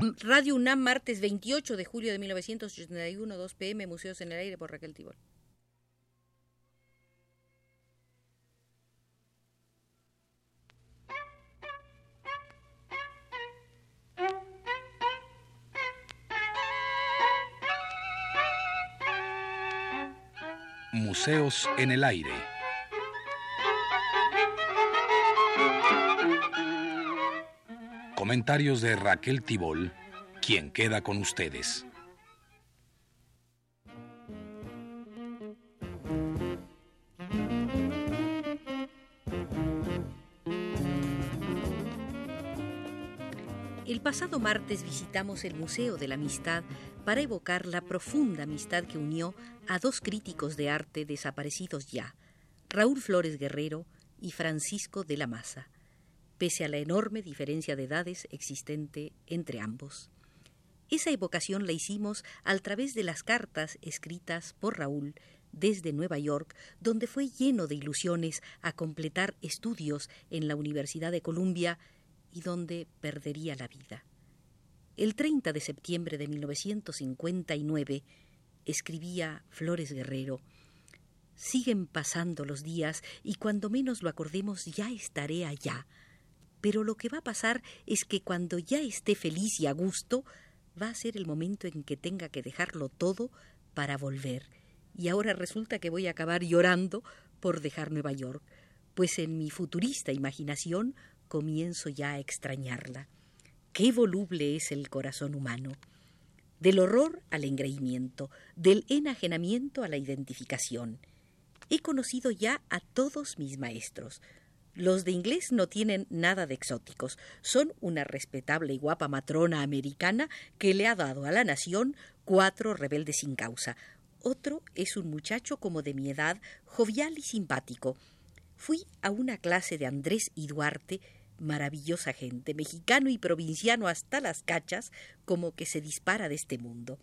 Radio UNAM, martes 28 de julio de 1981, 2 pm, Museos en el Aire por Raquel Tibol. Museos en el Aire. Comentarios de Raquel Tibol, quien queda con ustedes. El pasado martes visitamos el Museo de la Amistad para evocar la profunda amistad que unió a dos críticos de arte desaparecidos ya, Raúl Flores Guerrero y Francisco de la Maza pese a la enorme diferencia de edades existente entre ambos. Esa evocación la hicimos a través de las cartas escritas por Raúl desde Nueva York, donde fue lleno de ilusiones a completar estudios en la Universidad de Columbia y donde perdería la vida. El 30 de septiembre de 1959 escribía Flores Guerrero, Siguen pasando los días y cuando menos lo acordemos ya estaré allá, pero lo que va a pasar es que cuando ya esté feliz y a gusto, va a ser el momento en que tenga que dejarlo todo para volver. Y ahora resulta que voy a acabar llorando por dejar Nueva York, pues en mi futurista imaginación comienzo ya a extrañarla. Qué voluble es el corazón humano. Del horror al engreimiento, del enajenamiento a la identificación. He conocido ya a todos mis maestros, los de inglés no tienen nada de exóticos. Son una respetable y guapa matrona americana que le ha dado a la nación cuatro rebeldes sin causa. Otro es un muchacho como de mi edad, jovial y simpático. Fui a una clase de Andrés y Duarte, maravillosa gente, mexicano y provinciano hasta las cachas, como que se dispara de este mundo.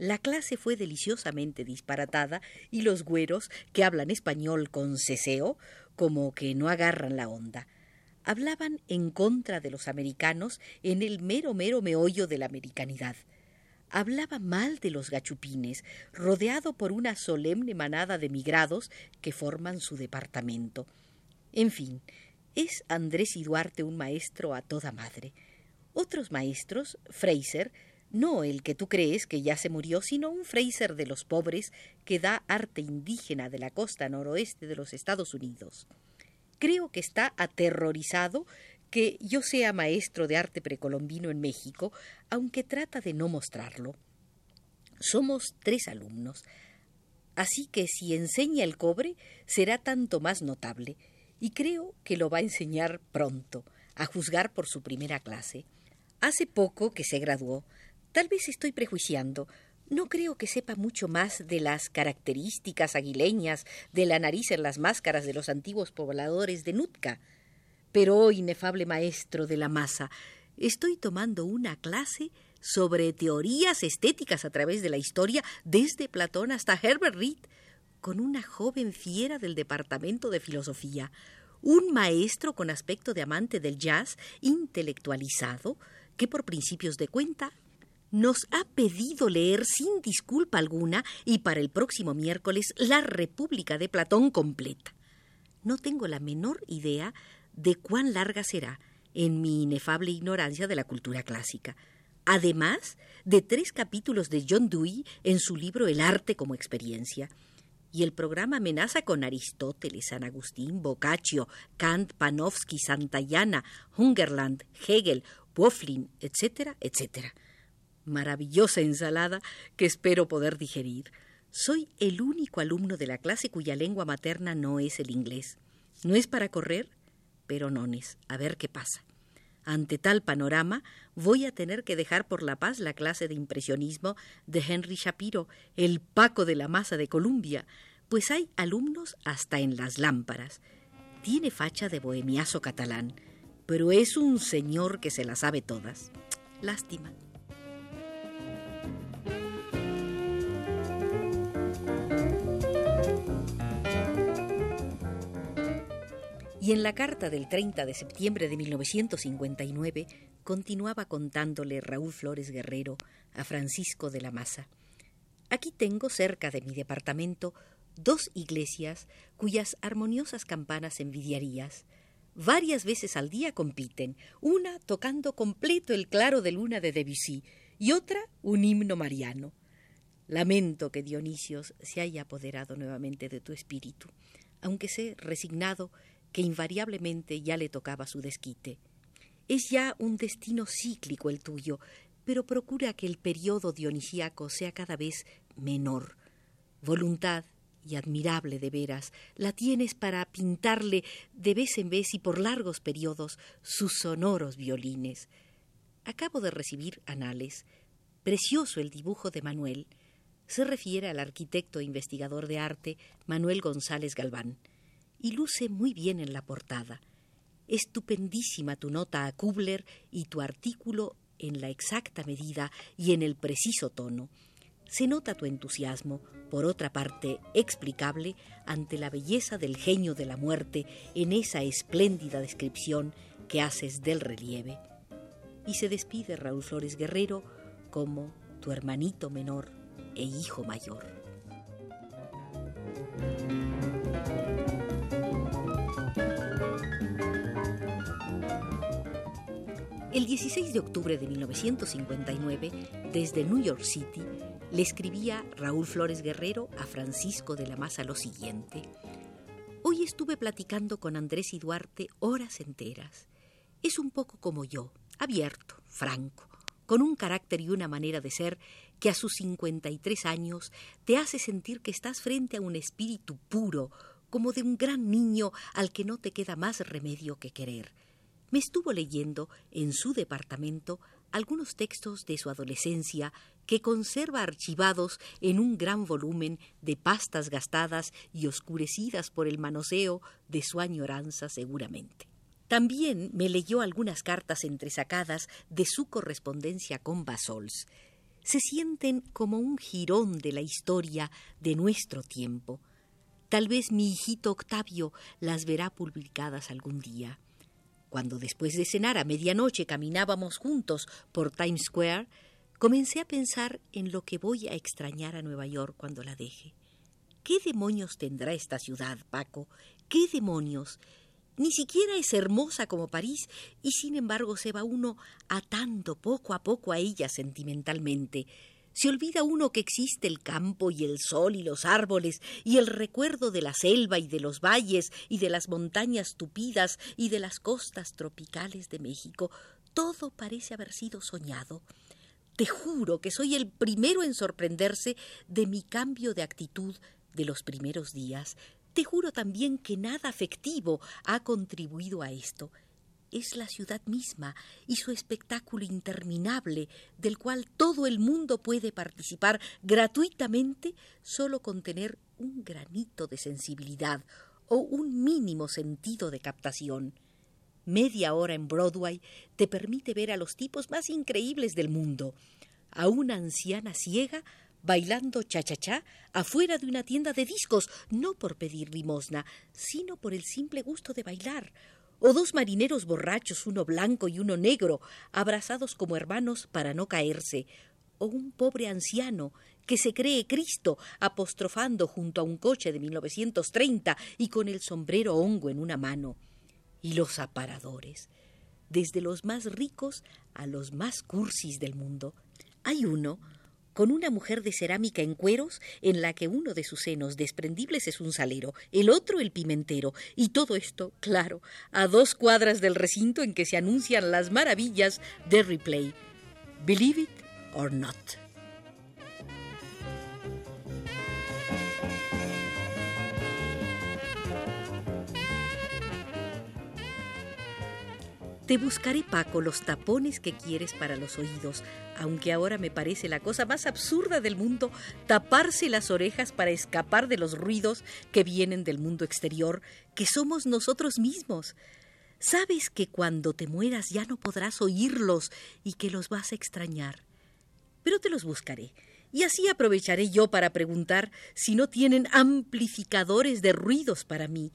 La clase fue deliciosamente disparatada y los güeros, que hablan español con ceseo, como que no agarran la onda. Hablaban en contra de los americanos en el mero mero meollo de la americanidad. Hablaba mal de los gachupines, rodeado por una solemne manada de migrados que forman su departamento. En fin, es Andrés y Duarte un maestro a toda madre. Otros maestros, Fraser, no el que tú crees que ya se murió, sino un Fraser de los pobres que da arte indígena de la costa noroeste de los Estados Unidos. Creo que está aterrorizado que yo sea maestro de arte precolombino en México, aunque trata de no mostrarlo. Somos tres alumnos, así que si enseña el cobre será tanto más notable, y creo que lo va a enseñar pronto, a juzgar por su primera clase. Hace poco que se graduó, Tal vez estoy prejuiciando. No creo que sepa mucho más de las características aguileñas de la nariz en las máscaras de los antiguos pobladores de Nutka. Pero, oh inefable maestro de la masa, estoy tomando una clase sobre teorías estéticas a través de la historia, desde Platón hasta Herbert Reed, con una joven fiera del departamento de filosofía, un maestro con aspecto de amante del jazz, intelectualizado, que por principios de cuenta nos ha pedido leer sin disculpa alguna y para el próximo miércoles la República de Platón completa. No tengo la menor idea de cuán larga será en mi inefable ignorancia de la cultura clásica. Además de tres capítulos de John Dewey en su libro El arte como experiencia. Y el programa amenaza con Aristóteles, San Agustín, Boccaccio, Kant, Panofsky, Santayana, Hungerland, Hegel, Woflin, etcétera, etcétera maravillosa ensalada que espero poder digerir. Soy el único alumno de la clase cuya lengua materna no es el inglés. No es para correr, pero nones, a ver qué pasa. Ante tal panorama, voy a tener que dejar por la paz la clase de impresionismo de Henry Shapiro, el Paco de la Masa de Columbia, pues hay alumnos hasta en las lámparas. Tiene facha de bohemiazo catalán, pero es un señor que se las sabe todas. Lástima. Y en la carta del 30 de septiembre de 1959 continuaba contándole Raúl Flores Guerrero a Francisco de la Maza. Aquí tengo, cerca de mi departamento, dos iglesias cuyas armoniosas campanas envidiarías. Varias veces al día compiten, una tocando completo el claro de luna de Debussy y otra un himno mariano. Lamento que Dionisios se haya apoderado nuevamente de tu espíritu, aunque sé resignado que invariablemente ya le tocaba su desquite. Es ya un destino cíclico el tuyo, pero procura que el periodo dionisíaco sea cada vez menor. Voluntad, y admirable de veras, la tienes para pintarle de vez en vez y por largos periodos sus sonoros violines. Acabo de recibir anales. Precioso el dibujo de Manuel. Se refiere al arquitecto e investigador de arte Manuel González Galván. Y luce muy bien en la portada. Estupendísima tu nota a Kubler y tu artículo en la exacta medida y en el preciso tono. Se nota tu entusiasmo, por otra parte explicable, ante la belleza del genio de la muerte en esa espléndida descripción que haces del relieve. Y se despide Raúl Flores Guerrero como tu hermanito menor e hijo mayor. El 16 de octubre de 1959, desde New York City, le escribía Raúl Flores Guerrero a Francisco de la Maza lo siguiente. Hoy estuve platicando con Andrés y Duarte horas enteras. Es un poco como yo, abierto, franco, con un carácter y una manera de ser que a sus 53 años te hace sentir que estás frente a un espíritu puro, como de un gran niño al que no te queda más remedio que querer me estuvo leyendo en su departamento algunos textos de su adolescencia que conserva archivados en un gran volumen de pastas gastadas y oscurecidas por el manoseo de su añoranza seguramente. También me leyó algunas cartas entresacadas de su correspondencia con Basols. Se sienten como un jirón de la historia de nuestro tiempo. Tal vez mi hijito Octavio las verá publicadas algún día. Cuando después de cenar a medianoche caminábamos juntos por Times Square, comencé a pensar en lo que voy a extrañar a Nueva York cuando la deje. ¿Qué demonios tendrá esta ciudad, Paco? ¿Qué demonios? Ni siquiera es hermosa como París y sin embargo se va uno atando poco a poco a ella sentimentalmente. Se olvida uno que existe el campo y el sol y los árboles y el recuerdo de la selva y de los valles y de las montañas tupidas y de las costas tropicales de México. Todo parece haber sido soñado. Te juro que soy el primero en sorprenderse de mi cambio de actitud de los primeros días. Te juro también que nada afectivo ha contribuido a esto es la ciudad misma y su espectáculo interminable, del cual todo el mundo puede participar gratuitamente solo con tener un granito de sensibilidad o un mínimo sentido de captación. Media hora en Broadway te permite ver a los tipos más increíbles del mundo, a una anciana ciega bailando cha-cha-cha afuera de una tienda de discos, no por pedir limosna, sino por el simple gusto de bailar, o dos marineros borrachos, uno blanco y uno negro, abrazados como hermanos para no caerse, o un pobre anciano que se cree Cristo apostrofando junto a un coche de 1930 y con el sombrero hongo en una mano. Y los aparadores, desde los más ricos a los más cursis del mundo. Hay uno con una mujer de cerámica en cueros en la que uno de sus senos desprendibles es un salero, el otro el pimentero, y todo esto, claro, a dos cuadras del recinto en que se anuncian las maravillas de Replay. Believe it or not. Te buscaré, Paco, los tapones que quieres para los oídos, aunque ahora me parece la cosa más absurda del mundo taparse las orejas para escapar de los ruidos que vienen del mundo exterior, que somos nosotros mismos. Sabes que cuando te mueras ya no podrás oírlos y que los vas a extrañar. Pero te los buscaré. Y así aprovecharé yo para preguntar si no tienen amplificadores de ruidos para mí,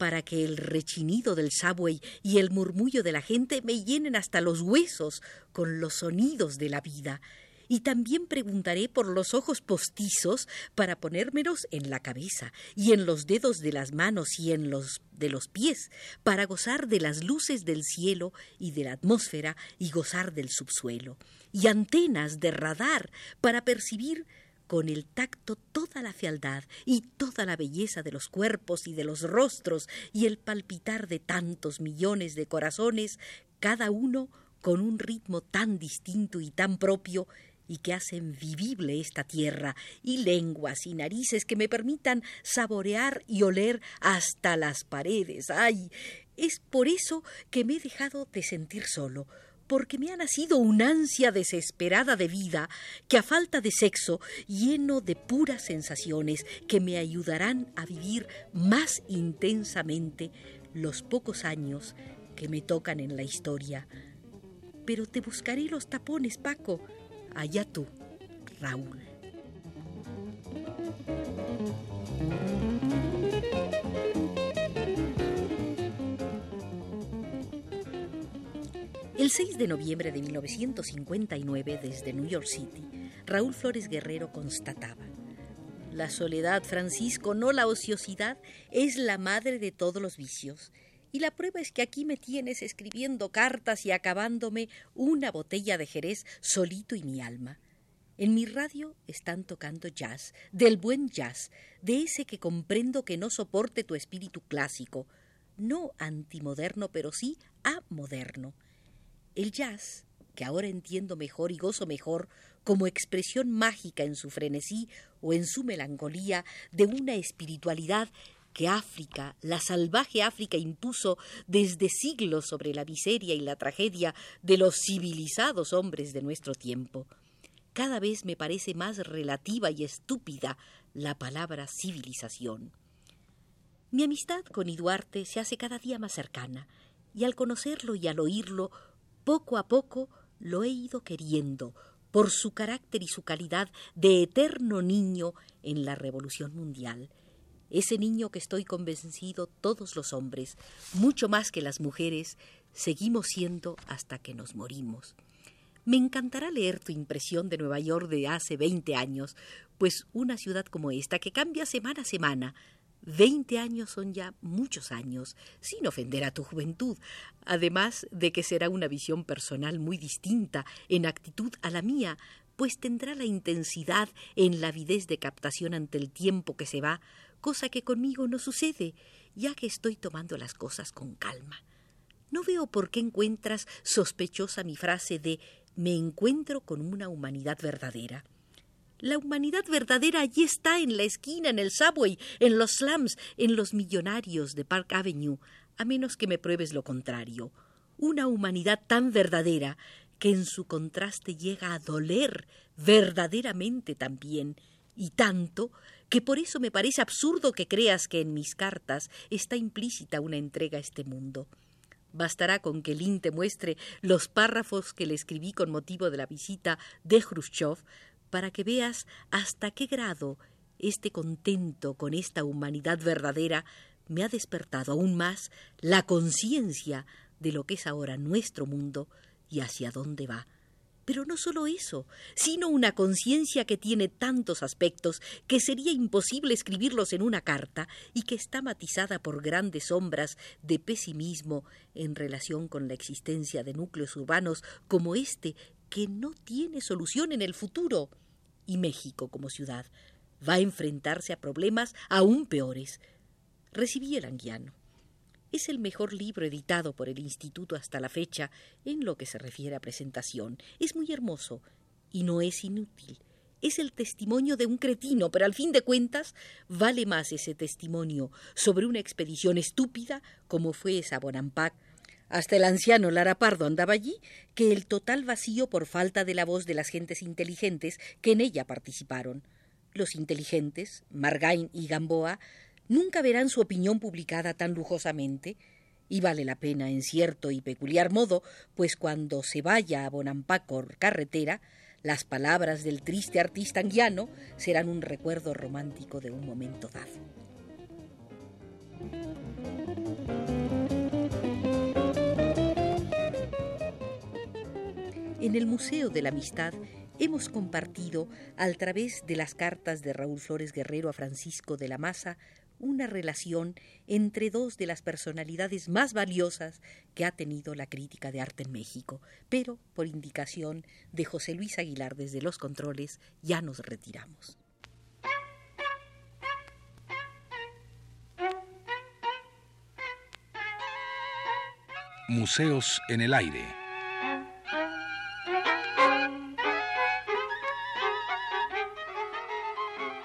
para que el rechinido del subway y el murmullo de la gente me llenen hasta los huesos con los sonidos de la vida. Y también preguntaré por los ojos postizos para ponérmelos en la cabeza y en los dedos de las manos y en los de los pies, para gozar de las luces del cielo y de la atmósfera y gozar del subsuelo, y antenas de radar para percibir con el tacto toda la fealdad y toda la belleza de los cuerpos y de los rostros y el palpitar de tantos millones de corazones, cada uno con un ritmo tan distinto y tan propio y que hacen vivible esta tierra, y lenguas y narices que me permitan saborear y oler hasta las paredes. ¡Ay! Es por eso que me he dejado de sentir solo, porque me ha nacido una ansia desesperada de vida que a falta de sexo, lleno de puras sensaciones que me ayudarán a vivir más intensamente los pocos años que me tocan en la historia. Pero te buscaré los tapones, Paco. Allá tú, Raúl. El 6 de noviembre de 1959, desde New York City, Raúl Flores Guerrero constataba, La soledad, Francisco, no la ociosidad, es la madre de todos los vicios y la prueba es que aquí me tienes escribiendo cartas y acabándome una botella de Jerez solito y mi alma. En mi radio están tocando jazz, del buen jazz, de ese que comprendo que no soporte tu espíritu clásico, no antimoderno, pero sí amoderno. El jazz, que ahora entiendo mejor y gozo mejor, como expresión mágica en su frenesí o en su melancolía de una espiritualidad que África, la salvaje África, impuso desde siglos sobre la miseria y la tragedia de los civilizados hombres de nuestro tiempo. Cada vez me parece más relativa y estúpida la palabra civilización. Mi amistad con Iduarte se hace cada día más cercana, y al conocerlo y al oírlo, poco a poco lo he ido queriendo, por su carácter y su calidad de eterno niño en la revolución mundial ese niño que estoy convencido todos los hombres, mucho más que las mujeres, seguimos siendo hasta que nos morimos. Me encantará leer tu impresión de Nueva York de hace veinte años, pues una ciudad como esta, que cambia semana a semana, Veinte años son ya muchos años, sin ofender a tu juventud, además de que será una visión personal muy distinta en actitud a la mía, pues tendrá la intensidad en la avidez de captación ante el tiempo que se va, cosa que conmigo no sucede, ya que estoy tomando las cosas con calma. No veo por qué encuentras sospechosa mi frase de me encuentro con una humanidad verdadera. La humanidad verdadera allí está en la esquina, en el subway, en los slums, en los millonarios de Park Avenue, a menos que me pruebes lo contrario. Una humanidad tan verdadera que en su contraste llega a doler verdaderamente también, y tanto que por eso me parece absurdo que creas que en mis cartas está implícita una entrega a este mundo. Bastará con que Lin te muestre los párrafos que le escribí con motivo de la visita de Khrushchev para que veas hasta qué grado este contento con esta humanidad verdadera me ha despertado aún más la conciencia de lo que es ahora nuestro mundo y hacia dónde va. Pero no solo eso, sino una conciencia que tiene tantos aspectos que sería imposible escribirlos en una carta y que está matizada por grandes sombras de pesimismo en relación con la existencia de núcleos urbanos como este que no tiene solución en el futuro. Y México como ciudad va a enfrentarse a problemas aún peores. Recibí el anguiano. Es el mejor libro editado por el Instituto hasta la fecha en lo que se refiere a presentación. Es muy hermoso y no es inútil. Es el testimonio de un cretino, pero al fin de cuentas vale más ese testimonio sobre una expedición estúpida como fue esa Bonampak hasta el anciano Lara Pardo andaba allí, que el total vacío por falta de la voz de las gentes inteligentes que en ella participaron. Los inteligentes, Margain y Gamboa, nunca verán su opinión publicada tan lujosamente, y vale la pena en cierto y peculiar modo, pues cuando se vaya a Bonampak por carretera, las palabras del triste artista anguiano serán un recuerdo romántico de un momento dado. En el Museo de la Amistad hemos compartido, a través de las cartas de Raúl Flores Guerrero a Francisco de la Maza, una relación entre dos de las personalidades más valiosas que ha tenido la crítica de arte en México. Pero, por indicación de José Luis Aguilar desde los controles, ya nos retiramos. Museos en el aire.